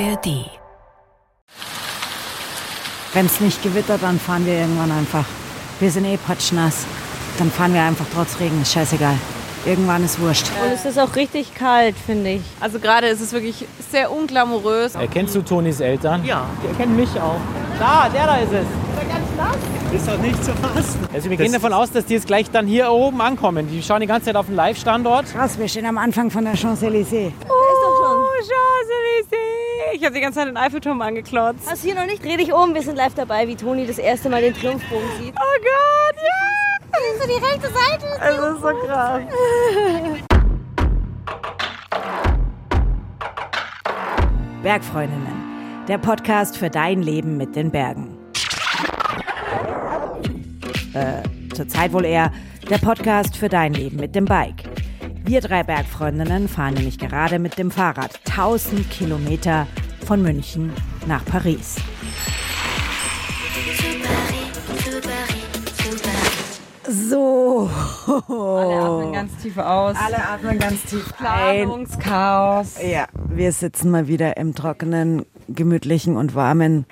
ARD. Wenn es nicht gewittert, dann fahren wir irgendwann einfach. Wir sind eh patschnass. Dann fahren wir einfach trotz Regen, ist scheißegal. Irgendwann ist wurscht. Und es ist auch richtig kalt, finde ich. Also gerade ist es wirklich sehr unglamourös. Erkennst du Tonis Eltern? Ja. Die erkennen mich auch. Da, der da ist es. Ist doch nicht zu fassen. Also wir gehen davon aus, dass die jetzt gleich dann hier oben ankommen. Die schauen die ganze Zeit auf den Live-Standort. Krass, wir stehen am Anfang von der Champs-Élysées. Oh, Champs-Élysées. Ich habe die ganze Zeit den Eiffelturm angeklotzt. Hast du hier noch nicht? Dreh dich um, wir sind live dabei, wie Toni das erste Mal den Triumphbogen sieht. Oh Gott, ja. So die rechte Seite. Es ist so krass. Bergfreundinnen, der Podcast für dein Leben mit den Bergen. Äh, zurzeit wohl eher der Podcast für dein Leben mit dem Bike. Wir drei Bergfreundinnen fahren nämlich gerade mit dem Fahrrad 1000 Kilometer von München nach Paris. So. Alle atmen ganz tief aus. Alle atmen ganz tief ein. Planungschaos. Ja, wir sitzen mal wieder im trockenen, gemütlichen und warmen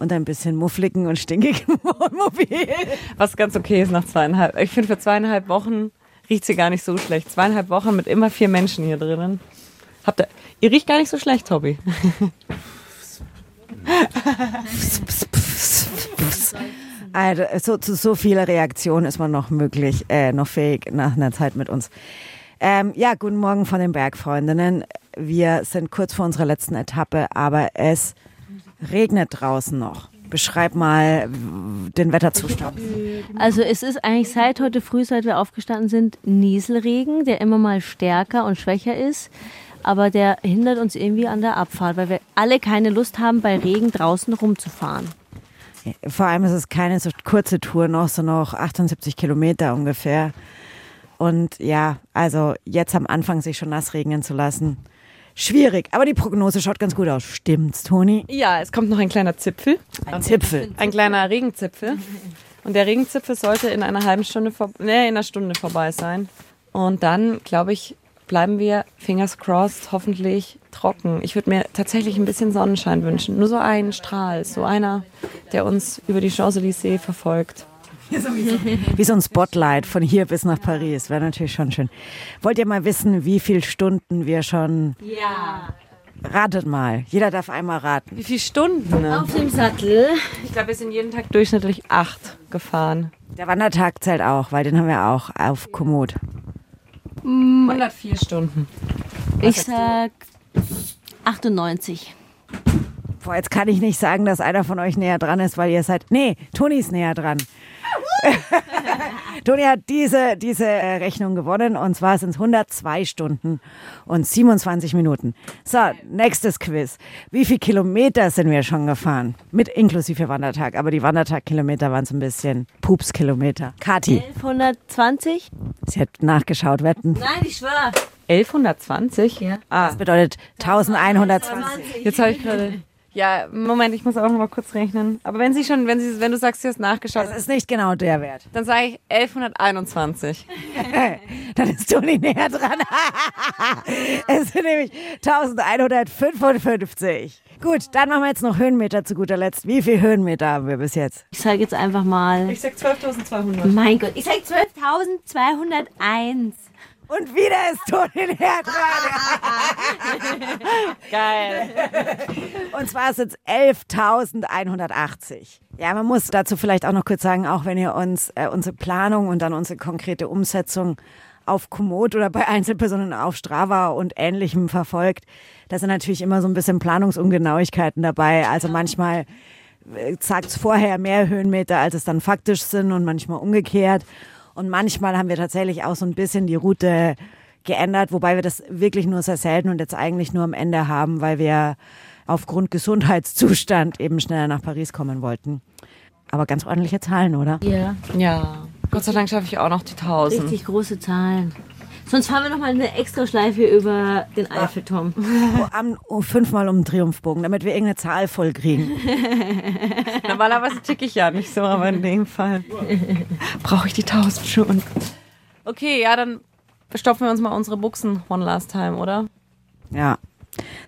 und ein bisschen muffligen und stinkigen Wohnmobil. Was ganz okay ist nach zweieinhalb. Ich finde, für zweieinhalb Wochen riecht sie gar nicht so schlecht. Zweieinhalb Wochen mit immer vier Menschen hier drinnen. Habt ihr, ihr riecht gar nicht so schlecht, Tobi. Also, so, zu so vieler Reaktion ist man noch möglich, äh, noch fähig nach einer Zeit mit uns. Ähm, ja, guten Morgen von den Bergfreundinnen. Wir sind kurz vor unserer letzten Etappe, aber es regnet draußen noch. Beschreib mal den Wetterzustand. Also es ist eigentlich seit heute früh, seit wir aufgestanden sind, Nieselregen, der immer mal stärker und schwächer ist. Aber der hindert uns irgendwie an der Abfahrt, weil wir alle keine Lust haben, bei Regen draußen rumzufahren. Vor allem ist es keine so kurze Tour noch, so noch 78 Kilometer ungefähr. Und ja, also jetzt am Anfang sich schon nass regnen zu lassen, schwierig. Aber die Prognose schaut ganz gut aus. Stimmt's, Toni? Ja, es kommt noch ein kleiner Zipfel. Ein Zipfel. Ein kleiner Regenzipfel. Und der Regenzipfel sollte in einer halben Stunde, vor, nee, in einer Stunde vorbei sein. Und dann, glaube ich, bleiben wir, fingers crossed, hoffentlich trocken. Ich würde mir tatsächlich ein bisschen Sonnenschein wünschen. Nur so einen Strahl, so einer, der uns über die Champs-Élysées verfolgt. Wie so ein Spotlight von hier bis nach Paris. Wäre natürlich schon schön. Wollt ihr mal wissen, wie viele Stunden wir schon. Ja. Ratet mal. Jeder darf einmal raten. Wie viele Stunden? Ne? Auf dem Sattel. Ich glaube, wir sind jeden Tag durchschnittlich acht gefahren. Der Wandertag zählt auch, weil den haben wir auch auf Komoot. 104 Stunden. Ich sag 98. Boah, jetzt kann ich nicht sagen, dass einer von euch näher dran ist, weil ihr seid. Nee, Toni ist näher dran. Toni hat diese, diese äh, Rechnung gewonnen und zwar sind es 102 Stunden und 27 Minuten. So, nächstes Quiz. Wie viele Kilometer sind wir schon gefahren? Mit inklusive Wandertag, aber die Wandertag-Kilometer waren so ein bisschen Pupskilometer. Kati, 1120? sie hat nachgeschaut, wetten. Nein, ich schwöre. 1120? Ja. Ah, Das bedeutet 1120. jetzt habe ich gerade. Ja, Moment, ich muss auch noch mal kurz rechnen. Aber wenn sie schon, wenn sie, wenn du sagst, sie hast nachgeschaut, Das ist nicht genau der Wert. dann sage ich 1121. Dann ist Toni näher dran. es sind nämlich 1155. Gut, dann machen wir jetzt noch Höhenmeter zu guter Letzt. Wie viele Höhenmeter haben wir bis jetzt? Ich sage jetzt einfach mal. Ich sag 12.200. Mein Gott, ich sag 12.201. Und wieder ist Toni näher dran. Geil. Und zwar sind es 11.180. Ja, man muss dazu vielleicht auch noch kurz sagen, auch wenn ihr uns äh, unsere Planung und dann unsere konkrete Umsetzung auf Komoot oder bei Einzelpersonen auf Strava und Ähnlichem verfolgt, da sind natürlich immer so ein bisschen Planungsungenauigkeiten dabei. Also manchmal sagt es vorher mehr Höhenmeter, als es dann faktisch sind und manchmal umgekehrt. Und manchmal haben wir tatsächlich auch so ein bisschen die Route geändert, wobei wir das wirklich nur sehr selten und jetzt eigentlich nur am Ende haben, weil wir aufgrund Gesundheitszustand eben schneller nach Paris kommen wollten. Aber ganz ordentliche Zahlen, oder? Ja, Ja. Gott sei Dank schaffe ich auch noch die 1000. richtig große Zahlen. Sonst fahren wir noch mal eine extra Schleife über den Eiffelturm. Oh, am, oh, fünfmal um den Triumphbogen, damit wir irgendeine Zahl voll kriegen. Normalerweise ticke ich ja nicht so, aber in dem Fall brauche ich die 1000 schon. Okay, ja, dann stopfen wir uns mal unsere Buchsen one last time, oder? Ja,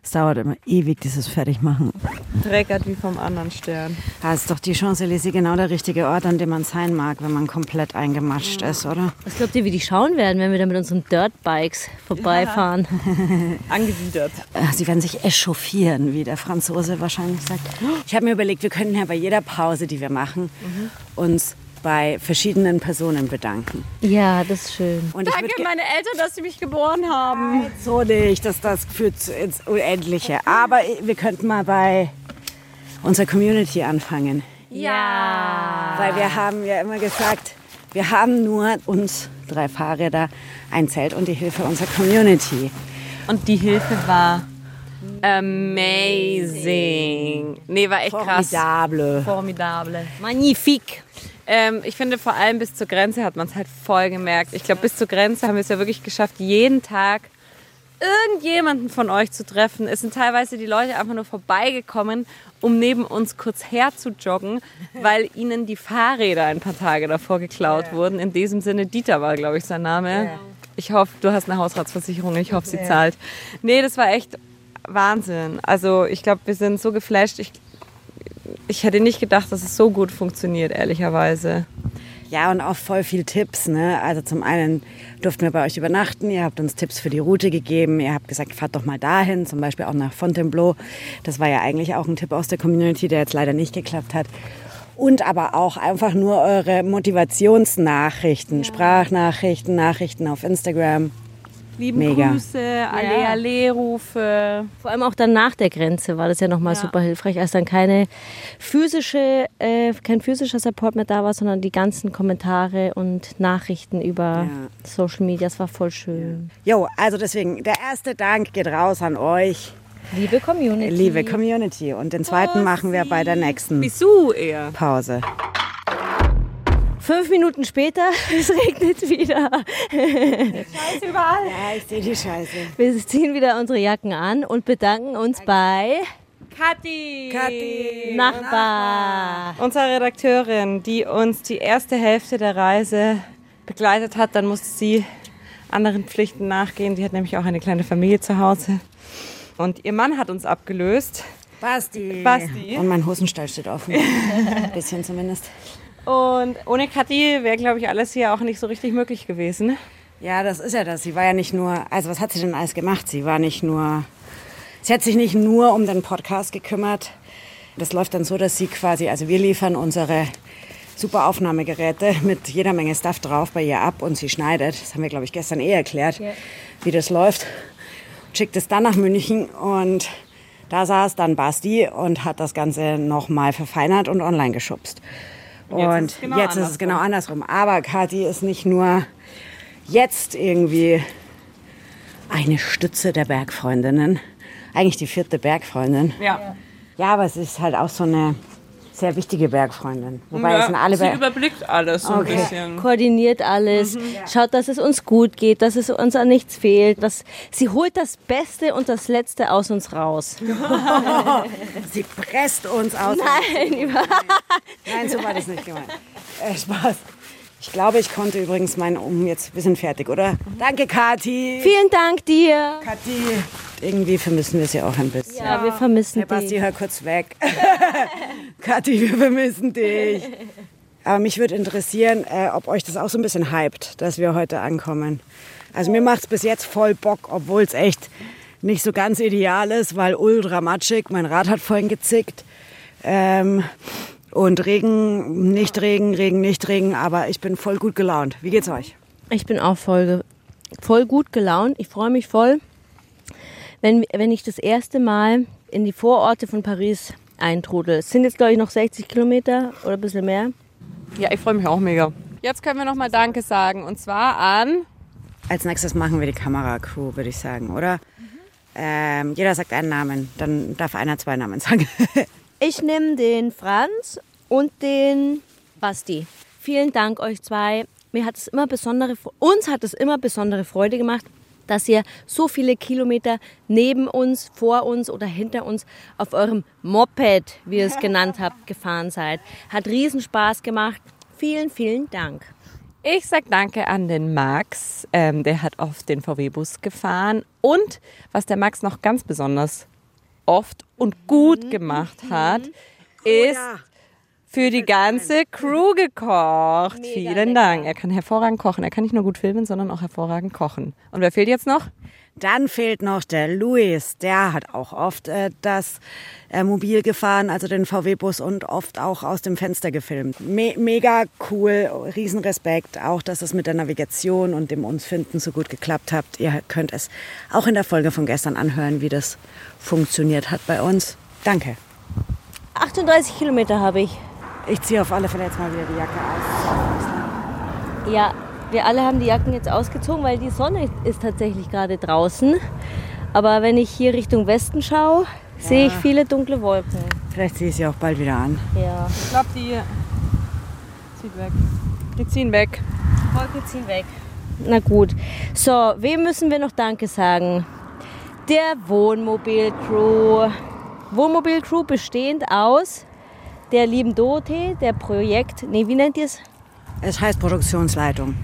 Es dauert immer ewig, dieses Fertigmachen. Dreckert wie vom anderen Stern. Da ist doch die Champs-Élysées genau der richtige Ort, an dem man sein mag, wenn man komplett eingematscht ist, oder? Was glaubt ihr, wie die schauen werden, wenn wir da mit unseren Dirtbikes vorbeifahren? Angewidert. Äh, Sie werden sich echauffieren, wie der Franzose wahrscheinlich sagt. Ich habe mir überlegt, wir könnten ja bei jeder Pause, die wir machen, uns bei verschiedenen Personen bedanken. Ja, das ist schön. Und ich Danke, meine Eltern, dass sie mich geboren haben. so nicht, dass das führt ins Unendliche. Aber wir könnten mal bei unserer Community anfangen. Ja. Weil wir haben ja immer gesagt, wir haben nur uns drei Fahrräder, ein Zelt und die Hilfe unserer Community. Und die Hilfe war amazing. Nee, war echt krass. Formidable. Formidable. Magnifique. Ähm, ich finde, vor allem bis zur Grenze hat man es halt voll gemerkt. Ich glaube, bis zur Grenze haben wir es ja wirklich geschafft, jeden Tag irgendjemanden von euch zu treffen. Es sind teilweise die Leute einfach nur vorbeigekommen, um neben uns kurz her zu joggen, weil ihnen die Fahrräder ein paar Tage davor geklaut wurden. In diesem Sinne, Dieter war, glaube ich, sein Name. Ich hoffe, du hast eine Hausratsversicherung. Ich hoffe, sie zahlt. Nee, das war echt Wahnsinn. Also ich glaube, wir sind so geflasht. Ich, ich hätte nicht gedacht, dass es so gut funktioniert, ehrlicherweise. Ja, und auch voll viel Tipps. Ne? Also zum einen durften wir bei euch übernachten. Ihr habt uns Tipps für die Route gegeben. Ihr habt gesagt, fahrt doch mal dahin, zum Beispiel auch nach Fontainebleau. Das war ja eigentlich auch ein Tipp aus der Community, der jetzt leider nicht geklappt hat. Und aber auch einfach nur eure Motivationsnachrichten, Sprachnachrichten, Nachrichten auf Instagram. Lieben Mega. Grüße, alle Alle-Rufe. Vor allem auch dann nach der Grenze war das ja nochmal Ja. super hilfreich, als dann keine physische, äh, kein physischer Support mehr da war, sondern die ganzen Kommentare und Nachrichten über Ja. Social Media. Das war voll schön. Jo, also deswegen, der erste Dank geht raus an euch, Liebe Community. liebe Community. Und den zweiten machen wir bei der nächsten Bisou eher. Pause. Fünf Minuten später, es regnet wieder. Ja, ich sehe die Scheiße. Wir ziehen wieder unsere Jacken an und bedanken uns bei Kathi. Kathi. Nachbar. Unsere Redakteurin, die uns die erste Hälfte der Reise begleitet hat. Dann musste sie anderen Pflichten nachgehen. Die hat nämlich auch eine kleine Familie zu Hause. Und ihr Mann hat uns abgelöst. Basti. Basti. Und mein Hosenstall steht offen. Ein bisschen zumindest. Und ohne Kathi wäre, glaube ich, alles hier auch nicht so richtig möglich gewesen. Ja, das ist ja das. Sie war ja nicht nur, also was hat sie denn alles gemacht? Sie war nicht nur, sie hat sich nicht nur um den Podcast gekümmert. Das läuft dann so, dass sie quasi, also wir liefern unsere super Aufnahmegeräte mit jeder Menge Stuff drauf bei ihr ab und sie schneidet. Das haben wir, glaube ich, gestern eh erklärt, wie das läuft. Schickt es dann nach München und da saß dann Basti und hat das Ganze nochmal verfeinert und online geschubst. Und jetzt ist es genau jetzt ist es genau andersrum. Aber Kathi ist nicht nur jetzt irgendwie eine Stütze der Bergfreundinnen. Eigentlich die vierte Bergfreundin. Ja. Ja, aber es ist halt auch so eine sehr wichtige Bergfreundin. Wobei es sind alle sie überblickt alles so Okay. ein bisschen. Koordiniert alles, schaut, dass es uns gut geht, dass es uns an nichts fehlt. Dass, sie holt das Beste und das Letzte aus uns raus. Sie presst uns aus. Nein, über Nein, so war das nicht gemeint. Äh, Spaß. Ich glaube, ich konnte übrigens meinen um jetzt. Wir sind fertig, oder? Danke, Kathi. Vielen Dank dir. Kathi. Irgendwie vermissen wir sie auch ein bisschen. Ja, wir vermissen Hey Basti, dich. hör kurz weg. Kathi, wir vermissen dich. Aber mich würde interessieren, äh, ob euch das auch so ein bisschen hypt, dass wir heute ankommen. Also mir macht es bis jetzt voll Bock, obwohl es echt nicht so ganz ideal ist, weil ultra matschig, mein Rad hat vorhin gezickt. Ähm, und Regen, nicht Regen, Regen, nicht Regen, aber ich bin voll gut gelaunt. Wie geht's euch? Ich bin auch voll, voll gut gelaunt. Ich freue mich voll, wenn, wenn ich das erste Mal in die Vororte von Paris eintrudel. Es sind jetzt, glaube ich, noch 60 Kilometer oder ein bisschen mehr. Ja, ich freue mich auch mega. Jetzt können wir nochmal Danke sagen. Und zwar an. Als nächstes machen wir die Kameracrew, würde ich sagen, oder? Ähm, jeder sagt einen Namen, dann darf einer zwei Namen sagen. Ich nehme den Franz und den Basti. Vielen Dank euch zwei. Mir hat es immer besondere, uns hat es immer besondere Freude gemacht, dass ihr so viele Kilometer neben uns, vor uns oder hinter uns auf eurem Moped, wie ihr es genannt habt, gefahren seid. Hat riesen Spaß gemacht. Vielen, vielen Dank. Ich sag danke an den Max. Ähm, der hat oft den VW-Bus gefahren. Und was der Max noch ganz besonders oft und gut gemacht hat, ist für die ganze Crew gekocht. Vielen Dank. Er kann hervorragend kochen. Er kann nicht nur gut filmen, sondern auch hervorragend kochen. Und wer fehlt jetzt noch? Dann fehlt noch der Luis. Der hat auch oft äh, das äh, Mobil gefahren, also den VW-Bus und oft auch aus dem Fenster gefilmt. Me mega cool, Riesenrespekt. Auch, dass es mit der Navigation und dem uns finden so gut geklappt hat. Ihr könnt es auch in der Folge von gestern anhören, wie das funktioniert hat bei uns. Danke. 38 Kilometer habe ich. Ich ziehe auf alle Fälle jetzt mal wieder die Jacke aus. Ja, wir alle haben die Jacken jetzt ausgezogen, weil die Sonne ist tatsächlich gerade draußen. Aber wenn ich hier Richtung Westen schaue, ja. sehe ich viele dunkle Wolken. Vielleicht ziehe ich sie auch bald wieder an. Ja. Ich glaube, die zieht weg. Die ziehen weg. Wolken ziehen weg. Na gut. So, wem müssen wir noch Danke sagen? Der Wohnmobil-Crew. Wohnmobil-Crew bestehend aus der lieben Dorothee, der Projekt, nee, wie nennt ihr es? Es heißt Produktionsleitung.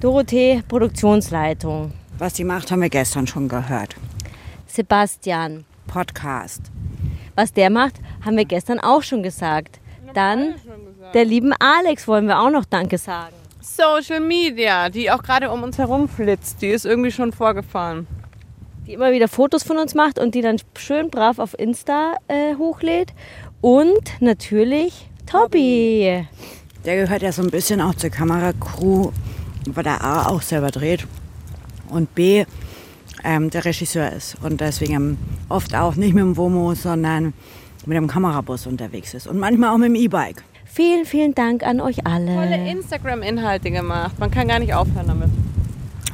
Dorothee, Produktionsleitung. Was die macht, haben wir gestern schon gehört. Sebastian. Podcast. Was der macht, haben wir gestern auch schon gesagt. Dann der lieben Alex wollen wir auch noch Danke sagen. Social Media, die auch gerade um uns herum flitzt, die ist irgendwie schon vorgefahren. Die immer wieder Fotos von uns macht und die dann schön brav auf Insta äh, hochlädt. Und natürlich Tobi. Der gehört ja so ein bisschen auch zur Kameracrew, weil der A auch selber dreht und B ähm, der Regisseur ist und deswegen oft auch nicht mit dem Womo, sondern mit dem Kamerabus unterwegs ist und manchmal auch mit dem E-Bike. Vielen, vielen Dank an euch alle. Tolle Instagram-Inhalte gemacht. Man kann gar nicht aufhören damit.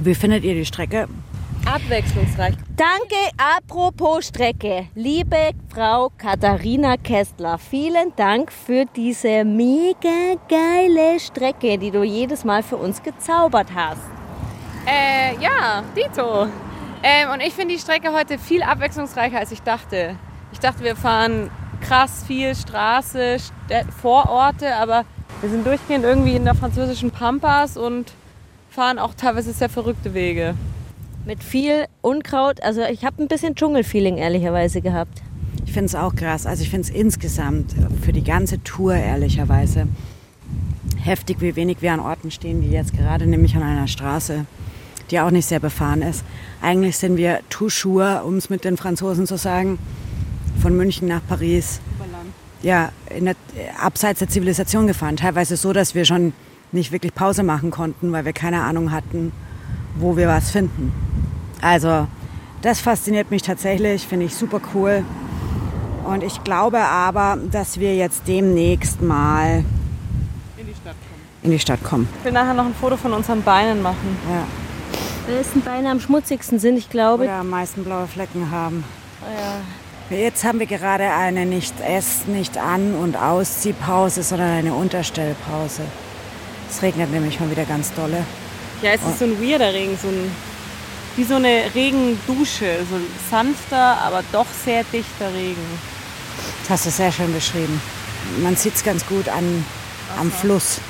Wie findet ihr die Strecke? Abwechslungsreich. Danke, apropos Strecke. Liebe Frau Katharina Kestler, vielen Dank für diese mega geile Strecke, die du jedes Mal für uns gezaubert hast. Äh, ja, Dito. Ähm, und ich finde die Strecke heute viel abwechslungsreicher, als ich dachte. Ich dachte, wir fahren krass viel Straße, Städ Vororte, aber wir sind durchgehend irgendwie in der französischen Pampas und fahren auch teilweise sehr verrückte Wege. Mit viel Unkraut. Also ich habe ein bisschen Dschungelfeeling ehrlicherweise gehabt. Ich finde es auch krass. Also ich finde es insgesamt für die ganze Tour ehrlicherweise heftig, wie wenig wir an Orten stehen, wie jetzt gerade, nämlich an einer Straße, die auch nicht sehr befahren ist. Eigentlich sind wir toujours, um es mit den Franzosen zu sagen, von München nach Paris. Ja, der, abseits der Zivilisation gefahren. Teilweise so, dass wir schon nicht wirklich Pause machen konnten, weil wir keine Ahnung hatten, wo wir was finden. Also das fasziniert mich tatsächlich, finde ich super cool. Und ich glaube aber, dass wir jetzt demnächst mal in die Stadt kommen. In die Stadt kommen. Ich will nachher noch ein Foto von unseren Beinen machen. Ja. Wessen Beine am schmutzigsten sind, ich glaube. Oder am meisten blaue Flecken haben. Ja. Jetzt haben wir gerade eine nicht Ess-, nicht An- und Ausziehpause, sondern eine Unterstellpause. Es regnet nämlich mal wieder ganz dolle. Ja, es ist so ein weirder Regen, so ein, wie so eine Regendusche, so ein sanfter, aber doch sehr dichter Regen. Das hast du sehr schön beschrieben. Man sieht es ganz gut an, am Fluss.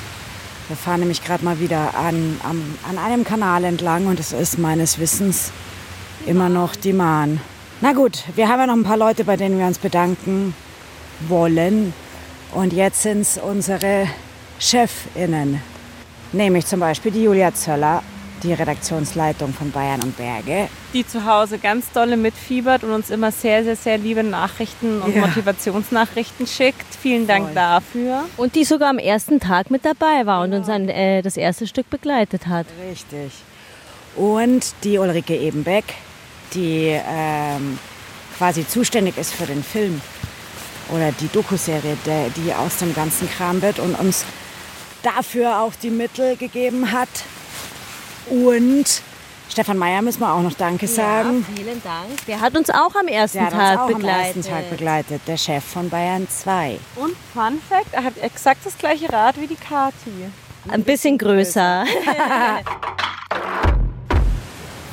Wir fahren nämlich gerade mal wieder an, an, an einem Kanal entlang und es ist meines Wissens immer noch die Mahn. Na gut, wir haben ja noch ein paar Leute, bei denen wir uns bedanken wollen. Und jetzt sind es unsere Chefinnen, Nämlich zum Beispiel die Julia Zöller, die Redaktionsleitung von Bayern und Berge. Die zu Hause ganz dolle mitfiebert und uns immer sehr, sehr, sehr liebe Nachrichten und ja. Motivationsnachrichten schickt. Vielen Dank Voll. dafür. Und die sogar am ersten Tag mit dabei war und uns ein, äh, das erste Stück begleitet hat. Richtig. Und die Ulrike Ebenbeck, die ähm, quasi zuständig ist für den Film oder die Dokuserie, die aus dem ganzen Kram wird und uns dafür auch die Mittel gegeben hat. Und Stefan Meyer müssen wir auch noch Danke sagen. Ja, vielen Dank. Der hat uns auch am ersten der Tag auch begleitet. Am ersten Tag begleitet, der Chef von Bayern 2. Und Fun Fact, er hat exakt das gleiche Rad wie die Kati. Ein bisschen größer.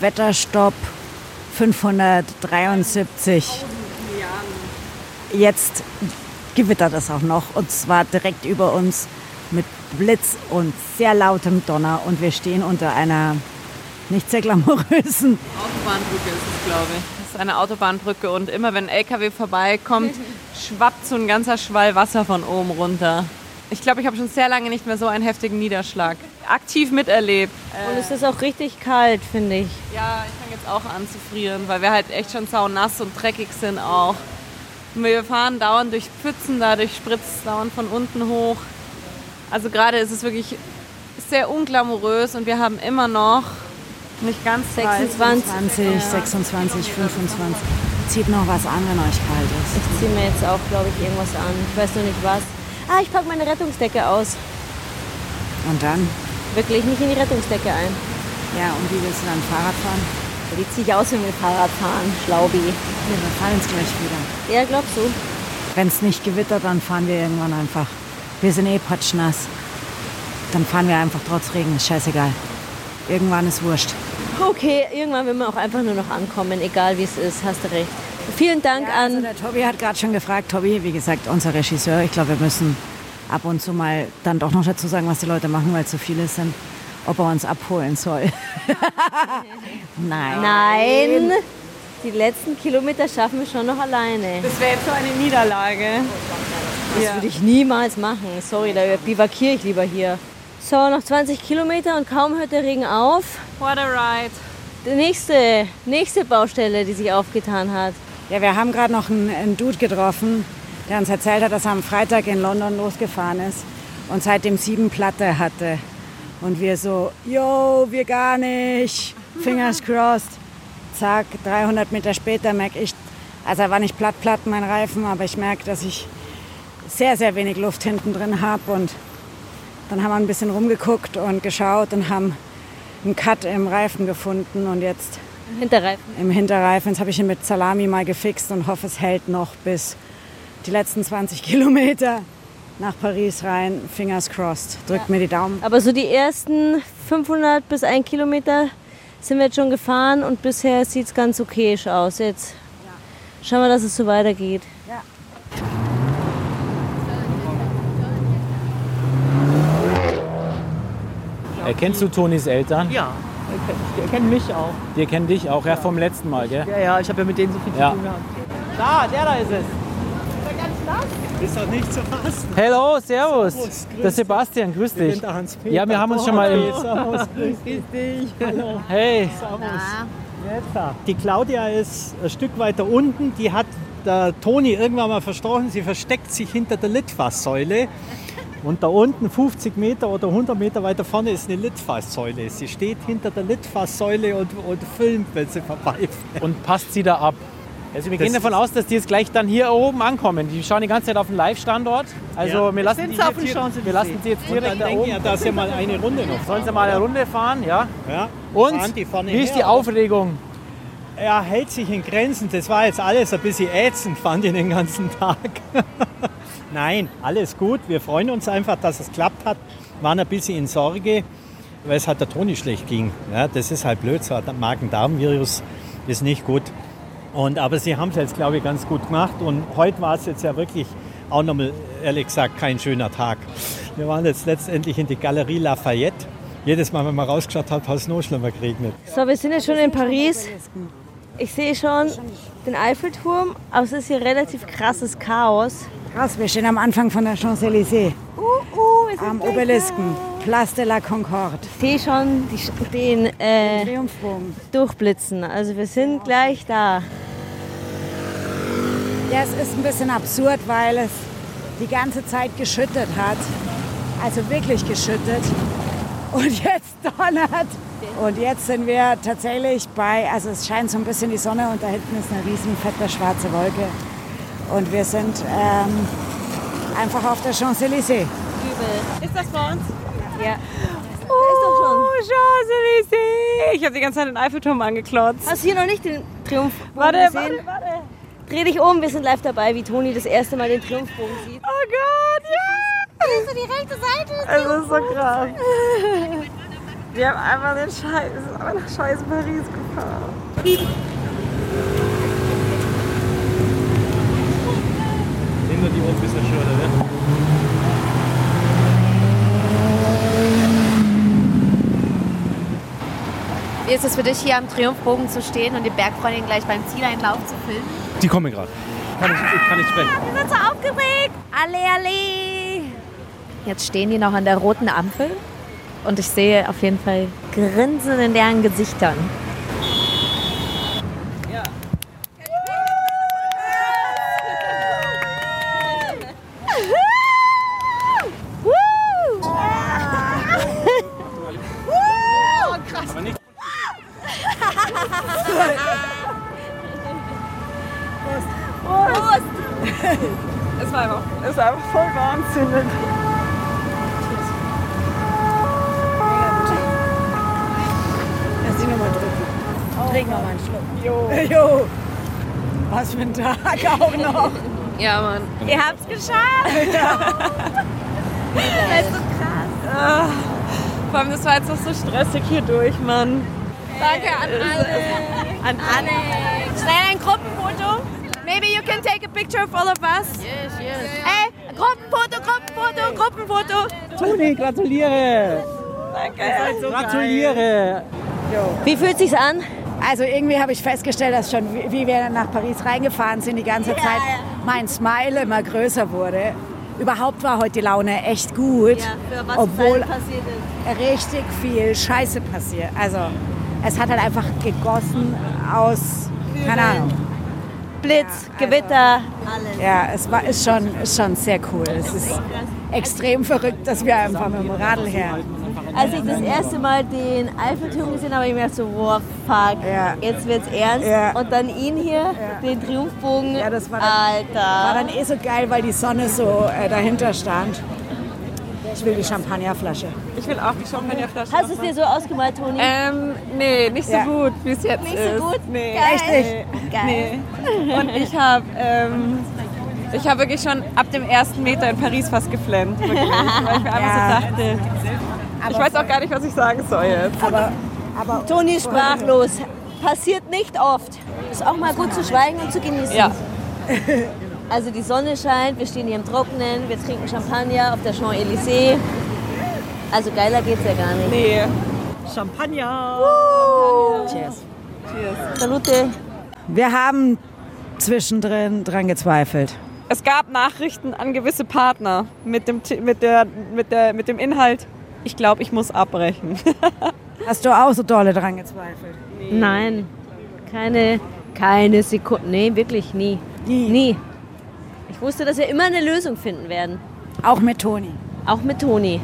Wetterstopp 573. Jetzt gewittert es auch noch und zwar direkt über uns mit Blitz und sehr lautem Donner und wir stehen unter einer nicht sehr glamourösen Autobahnbrücke ist es, glaube ich. Das ist eine Autobahnbrücke und immer wenn ein LKW vorbeikommt, schwappt so ein ganzer Schwall Wasser von oben runter. Ich glaube, ich habe schon sehr lange nicht mehr so einen heftigen Niederschlag aktiv miterlebt. Und es ist auch richtig kalt, finde ich. Ja, ich fange jetzt auch an zu frieren, weil wir halt echt schon saunass und dreckig sind auch. Und wir fahren dauernd durch Pfützen, dadurch spritzt es dauernd von unten hoch. Also gerade ist es wirklich sehr unglamourös und wir haben immer noch nicht ganz 26. 20, 26, 25. Zieht noch was an, wenn euch kalt ist. Ich ziehe mir jetzt auch, glaube ich, irgendwas an. Ich weiß noch nicht was. Ah, ich packe meine Rettungsdecke aus. Und dann? Wirklich nicht in die Rettungsdecke ein. Ja, und wie willst du dann Fahrrad fahren? Die ziehe ich aus, wenn wir Fahrrad fahren. Schlaubi. Ja, wir fahren jetzt gleich wieder. Ja, glaubst du? Wenn es nicht gewittert, dann fahren wir irgendwann einfach. Wir sind eh patschnass. Dann fahren wir einfach trotz Regen, ist scheißegal. Irgendwann ist wurscht. Okay, irgendwann will man auch einfach nur noch ankommen, egal wie es ist. Hast du recht. Vielen Dank Also an. der Tobi hat gerade schon gefragt, Tobi, wie gesagt, unser Regisseur, ich glaube, wir müssen ab und zu mal dann doch noch dazu sagen, was die Leute machen, weil es so viele sind, ob er uns abholen soll. Nein. Nein, die letzten Kilometer schaffen wir schon noch alleine. Das wäre jetzt so eine Niederlage. Das würde ich niemals machen. Sorry, da bivakiere ich lieber hier. So, noch 20 Kilometer und kaum hört der Regen auf. What a ride. Die nächste, nächste Baustelle, die sich aufgetan hat. Ja, wir haben gerade noch einen, einen Dude getroffen, der uns erzählt hat, dass er am Freitag in London losgefahren ist und seitdem sieben Platte hatte. Und wir so, yo, wir gar nicht, fingers crossed. Zack, 300 Meter später merke ich, also er war nicht platt, platt, mein Reifen, aber ich merke, dass ich sehr, sehr wenig Luft hinten drin habe. Und dann haben wir ein bisschen rumgeguckt und geschaut und haben einen Cut im Reifen gefunden und jetzt Hinterreifen. im Hinterreifen. Jetzt habe ich ihn mit Salami mal gefixt und hoffe, es hält noch bis die letzten 20 Kilometer nach Paris rein. Fingers crossed. Drückt mir die Daumen. Aber so die ersten 500 bis 1 Kilometer sind wir jetzt schon gefahren und bisher sieht es ganz okayisch aus. Jetzt schauen wir, dass es so weitergeht. Erkennst du Tonis Eltern? Ja, die kennen mich auch. Die kennen dich auch, ja, vom letzten Mal, gell? Ja, ja, ich habe ja mit denen so viel Ja. zu tun gehabt. Da, der da ist es. Ist doch nicht zu fassen. Hello, servus. Servus, grüß Der Sebastian, grüß Ich bin dich. der. Ja, wir haben uns schon mal im... Servus, grüß dich. Hallo, Hey, servus. Die Claudia ist ein Stück weiter unten. Die hat der Toni irgendwann mal versprochen, sie versteckt sich hinter der Litfaßsäule. Und da unten, 50 Meter oder 100 Meter weiter vorne, ist eine Litfaßsäule. Sie steht hinter der Litfaßsäule und, und filmt, wenn sie vorbeifährt. und passt sie da ab. Also wir Das gehen davon aus, dass die jetzt gleich dann hier oben ankommen. Die schauen die ganze Zeit auf den Live-Standort. Also Ja. wir, lassen die sie jetzt hier, wir lassen sie jetzt Und direkt dann da oben. ich, dass sie mal eine Runde noch Sollen sie mal eine Runde fahren, ja? Ja. Und Fahren die vorne wie ist her, die? Aufregung? Er hält sich in Grenzen. Das war jetzt alles ein bisschen ätzend, fand ich den ganzen Tag. Nein, alles gut. Wir freuen uns einfach, dass es geklappt hat. Waren ein bisschen in Sorge, weil es halt der Toni schlecht ging. Ja, das ist halt blöd. So ein Magen-Darm-Virus ist nicht gut. Und, aber sie haben es jetzt, glaube ich, ganz gut gemacht. Und heute war es jetzt ja wirklich auch nochmal, ehrlich gesagt, kein schöner Tag. Wir waren jetzt letztendlich in die Galerie Lafayette. Jedes Mal, wenn man rausgeschaut hat, hat es noch schlimmer geregnet. So, wir sind jetzt schon in Paris. Ich sehe schon den Eiffelturm, aber es ist hier relativ krasses Chaos. Krass, wir stehen am Anfang von der Champs-Élysées. Uh, uh, Am Obelisken. Place de la Concorde. Ich sehe schon die, den äh, Triumphbogen. durchblitzen. Also wir sind gleich da. Ja, es ist ein bisschen absurd, weil es die ganze Zeit geschüttet hat. Also wirklich geschüttet. Und jetzt donnert. Und jetzt sind wir tatsächlich bei, also es scheint so ein bisschen die Sonne und da hinten ist eine riesen fette schwarze Wolke. Und wir sind ähm, einfach auf der Champs-Élysées. Ist das bei uns? Ja. ist. Oh, Champs-Élysées. Ich habe die ganze Zeit den Eiffelturm angeklotzt. Hast du hier noch nicht den Triumph Warte, gesehen? warte, warte. Dreh dich um, wir sind live dabei, wie Toni das erste Mal den Triumphbogen sieht. Oh Gott, ja! Siehst du die rechte Seite? Es ist so krass. Wir haben einmal den Scheiß, aber nach Scheiß Paris gefahren. Nehmen wir die auch ein bisschen schöner, ne? Wie ist es für dich, hier am Triumphbogen zu stehen und die Bergfreundin gleich beim Zieleinlauf zu filmen? Die kommen gerade. Kann, ah, ich, kann nicht sprechen. Ah, wir sind so aufgeregt. Alle, alle. Jetzt stehen die noch an der roten Ampel und ich sehe auf jeden Fall Grinsen in deren Gesichtern. Es war einfach, es war einfach voll wahnsinnig. Lass sie nochmal drücken. Trink noch mal einen Schluck. Jo. Jo. Was für ein Tag auch noch. Ja, Mann. Ihr habt's geschafft. das ist so krass. Vor allem, das war jetzt noch so stressig hier durch, Mann. Danke an alle. An alle. Schnell ein Gruppenfoto. Maybe you can take a picture of all of us. Yes, yes. Ey, Gruppenfoto, Gruppenfoto, Gruppenfoto. Toni, gratuliere. Danke. gratuliere. Wie fühlt sich's an? Also irgendwie habe ich festgestellt, dass schon, wie- wie wir nach Paris reingefahren sind, die ganze Zeit mein Smile immer größer wurde. Überhaupt war heute die Laune echt gut, obwohl passiert ist. richtig viel Scheiße passiert. Also es hat halt einfach gegossen aus, keine Ahnung. Blitz, Gewitter, alles. Ja, es war, ist, schon, ist schon sehr cool. Es ist extrem verrückt, dass wir einfach mit dem Radl her. Als ich das erste Mal den Eiffelturm gesehen habe, habe ich mir gedacht so, wow, fuck, Ja. jetzt wird's ernst. Ja. Und dann ihn hier, den Triumphbogen, Ja, das war dann- Alter. War dann eh so geil, weil die Sonne so äh, dahinter stand. Ich will die Champagnerflasche. Ich will auch die Champagnerflasche. Hast du es dir so ausgemalt, Toni? Ähm, nee, nicht so Ja. gut, wie es jetzt Nicht ist. so gut? Nee. Echt nicht? Geil. Und ich habe ähm, ich hab wirklich schon ab dem ersten Meter in Paris fast geflennt. Wirklich, weil ich mir einfach Ja. so dachte, ich weiß auch gar nicht, was ich sagen soll jetzt. Aber, aber Toni sprachlos. Passiert nicht oft. Ist auch mal gut zu schweigen und zu genießen. Ja. Also die Sonne scheint, wir stehen hier im Trockenen, wir trinken Champagner auf der Champs-Élysées. Also geiler geht's ja gar nicht. Nee. cheers. Salute. Wir haben zwischendrin dran gezweifelt. Es gab Nachrichten an gewisse Partner mit dem, mit der, mit der, mit dem Inhalt, ich glaube, ich muss abbrechen. Hast du auch so dolle dran gezweifelt? Nein, keine, keine Sekunde. Nee, wirklich nie. Nie. Nie. Ich wusste, dass wir immer eine Lösung finden werden. Auch mit Toni. Auch mit Toni.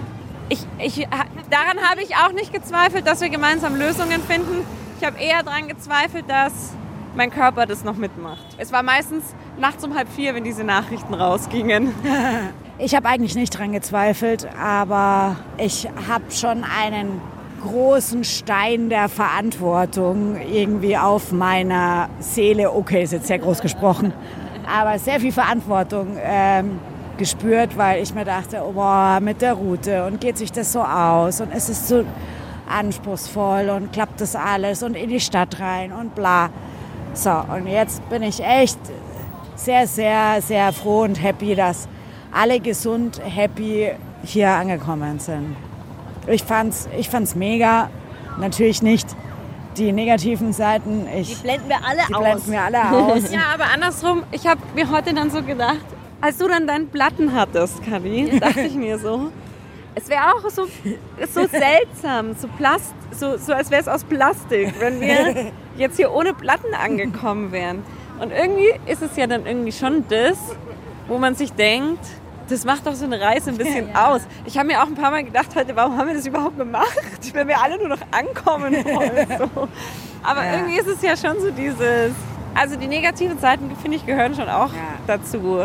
Ich, ich, daran habe ich auch nicht gezweifelt, dass wir gemeinsam Lösungen finden. Ich habe eher daran gezweifelt, dass mein Körper das noch mitmacht. Es war meistens nachts um halb vier, wenn diese Nachrichten rausgingen. Ich habe eigentlich nicht dran gezweifelt, aber ich habe schon einen großen Stein der Verantwortung irgendwie auf meiner Seele, okay, ist jetzt sehr groß gesprochen, aber sehr viel Verantwortung ähm, gespürt, weil ich mir dachte, oh, boah, mit der Route und geht sich das so aus und ist es so anspruchsvoll und klappt das alles und in die Stadt rein und bla. So, und jetzt bin ich echt sehr, sehr, sehr froh und happy, dass alle gesund, happy hier angekommen sind. Ich fand's, ich fand's mega. Natürlich nicht die negativen Seiten. Die Ich, blenden wir alle die aus. blenden wir alle aus. Ja, aber andersrum, ich habe mir heute dann so gedacht, als du dann deinen Platten hattest, Kari, dachte ich mir so, es wäre auch so, so seltsam, so, Plast, so, so als wäre es aus Plastik, wenn wir jetzt hier ohne Platten angekommen wären. Und irgendwie ist es ja dann irgendwie schon das, wo man sich denkt, das macht doch so eine Reise ein bisschen aus. Ich habe mir auch ein paar Mal gedacht heute, warum haben wir das überhaupt gemacht, wenn wir alle nur noch ankommen wollen. So. Aber Ja. irgendwie ist es ja schon so dieses, also die negativen Seiten, finde ich, gehören schon auch Ja. dazu.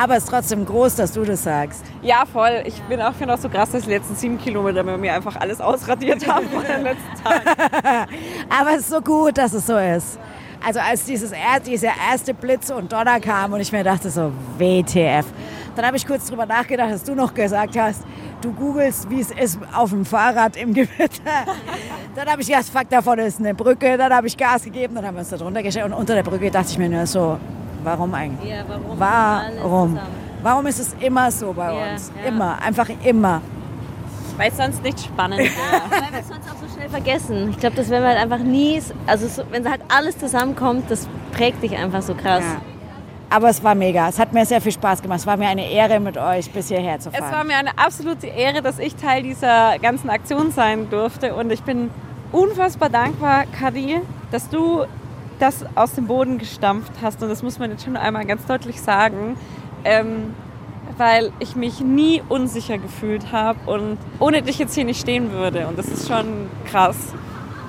Aber es ist trotzdem groß, dass du das sagst. Ja, voll. Ich bin auch, finde auch so krass, dass die letzten sieben Kilometer bei mir einfach alles ausradiert haben von den letzten Tagen. Aber es ist so gut, dass es so ist. Also als dieses, er- dieser erste Blitz und Donner kam und ich mir dachte so, WTF. Dann habe ich kurz drüber nachgedacht, dass du noch gesagt hast, du googelst, wie es ist auf dem Fahrrad im Gewitter. Dann habe ich gedacht, fuck, davon ist eine Brücke. Dann habe ich Gas gegeben, dann haben wir uns da drunter gestellt. Und unter der Brücke dachte ich mir nur so, warum eigentlich? Ja, warum? Warum? Warum ist es immer so bei Ja, uns? ja. Immer, einfach immer. Weil es sonst nicht spannend wäre. Weil wir sonst auch so schnell vergessen. Ich glaube, das werden wir halt einfach nie, also so, wenn halt alles zusammenkommt, das prägt dich einfach so krass. Ja. Aber es war mega. Es hat mir sehr viel Spaß gemacht. Es war mir eine Ehre, mit euch bis hierher zu fahren. Es war mir eine absolute Ehre, dass ich Teil dieser ganzen Aktion sein durfte. Und ich bin unfassbar dankbar, Kadi, dass du das aus dem Boden gestampft hast. Und das muss man jetzt schon einmal ganz deutlich sagen. Ähm, weil ich mich nie unsicher gefühlt habe und ohne dich jetzt hier nicht stehen würde. Und das ist schon krass.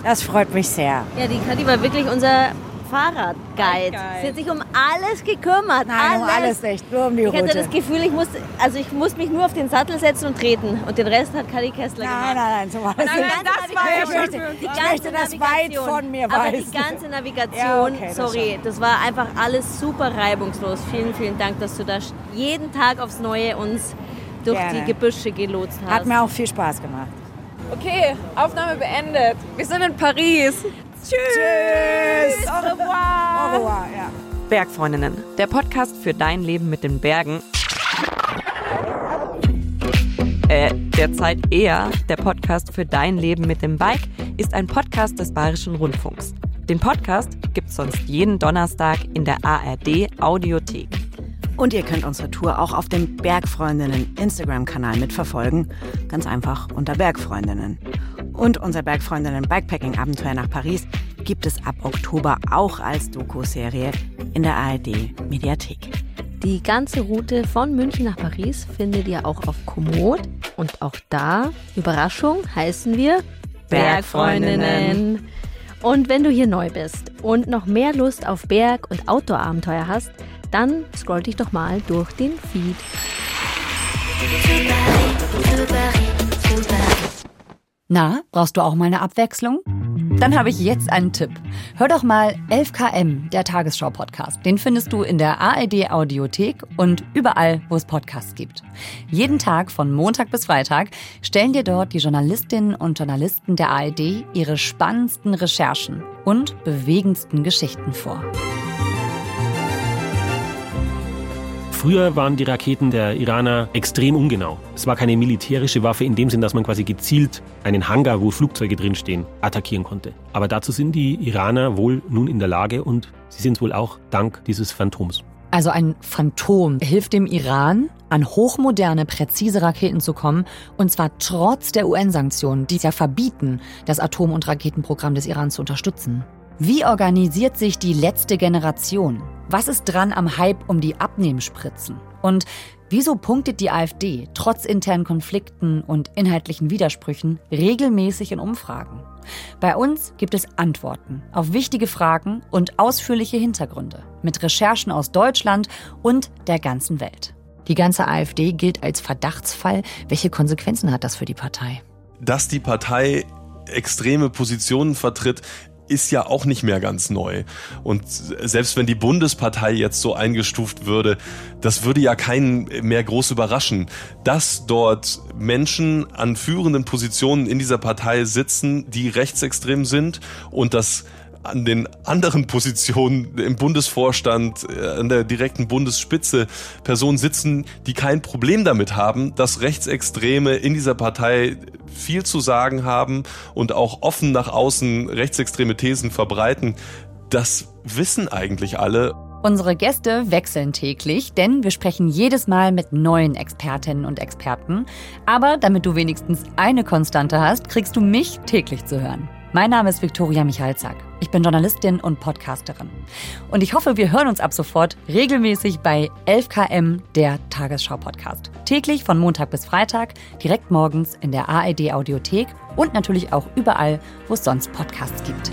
Das freut mich sehr. Ja, die Kadi war wirklich unser Fahrradguide. Sie hat sich um alles gekümmert. Nein, alles. um alles nicht, nur um die ich Route. hatte das Gefühl, ich muss, also ich muss mich nur auf den Sattel setzen und treten. Und den Rest hat Kadi Kessler nein, gemacht. nein, nein, so war das ganze das war schon die Ich ganze möchte das weit Navigation. von mir Aber weisen. die ganze Navigation, Ja, okay, das sorry, schon. das war einfach alles super reibungslos. Vielen, vielen Dank, dass du da jeden Tag aufs Neue uns durch Gerne. die Gebüsche gelotst hast. Hat mir auch viel Spaß gemacht. Okay, Aufnahme beendet. Wir sind in Paris. Tschüss. Au revoir. Au revoir, ja. Bergfreundinnen, der Podcast für dein Leben mit den Bergen. Äh, derzeit eher der Podcast für dein Leben mit dem Bike ist ein Podcast des Bayerischen Rundfunks. Den Podcast gibt's sonst jeden Donnerstag in der ARD Audiothek. Und ihr könnt unsere Tour auch auf dem Bergfreundinnen Instagram-Kanal mitverfolgen. Ganz einfach unter Bergfreundinnen. Und unser Bergfreundinnen Bikepacking-Abenteuer nach Paris gibt es ab Oktober auch als Doku-Serie in der ARD Mediathek. Die ganze Route von München nach Paris findet ihr auch auf Komoot. Und auch da, Überraschung, heißen wir Bergfreundinnen. Und wenn du hier neu bist und noch mehr Lust auf Berg- und Outdoor-Abenteuer hast, dann scroll dich doch mal durch den Feed. Na, brauchst du auch mal eine Abwechslung? Dann habe ich jetzt einen Tipp. Hör doch mal 11KM, der Tagesschau-Podcast. Den findest du in der ARD Audiothek und überall, wo es Podcasts gibt. Jeden Tag von Montag bis Freitag stellen dir dort die Journalistinnen und Journalisten der ARD ihre spannendsten Recherchen und bewegendsten Geschichten vor. Früher waren die Raketen der Iraner extrem ungenau. Es war keine militärische Waffe in dem Sinn, dass man quasi gezielt einen Hangar, wo Flugzeuge drinstehen, attackieren konnte. Aber dazu sind die Iraner wohl nun in der Lage und sie sind es wohl auch dank dieses Phantoms. Also ein Phantom hilft dem Iran, an hochmoderne, präzise Raketen zu kommen, und zwar trotz der UN-Sanktionen, die es ja verbieten, das Atom- und Raketenprogramm des Iran zu unterstützen. Wie organisiert sich die letzte Generation? Was ist dran am Hype um die Abnehmspritzen? Und wieso punktet die AfD trotz internen Konflikten und inhaltlichen Widersprüchen regelmäßig in Umfragen? Bei uns gibt es Antworten auf wichtige Fragen und ausführliche Hintergründe mit Recherchen aus Deutschland und der ganzen Welt. Die ganze AfD gilt als Verdachtsfall. Welche Konsequenzen hat das für die Partei? dass die Partei extreme Positionen vertritt, ist ja auch nicht mehr ganz neu. Und selbst wenn die Bundespartei jetzt so eingestuft würde, das würde ja keinen mehr groß überraschen. Dass dort Menschen an führenden Positionen in dieser Partei sitzen, die rechtsextrem sind und dass an den anderen Positionen im Bundesvorstand, äh, an der direkten Bundesspitze Personen sitzen, die kein Problem damit haben, dass Rechtsextreme in dieser Partei viel zu sagen haben und auch offen nach außen rechtsextreme Thesen verbreiten. Das wissen eigentlich alle. Unsere Gäste wechseln täglich, denn wir sprechen jedes Mal mit neuen Expertinnen und Experten. Aber damit du wenigstens eine Konstante hast, kriegst du mich täglich zu hören. Mein Name ist Viktoria Michalzack. Ich bin Journalistin und Podcasterin. Und ich hoffe, wir hören uns ab sofort regelmäßig bei 11KM, der Tagesschau-Podcast. Täglich von Montag bis Freitag, direkt morgens in der ARD-Audiothek und natürlich auch überall, wo es sonst Podcasts gibt.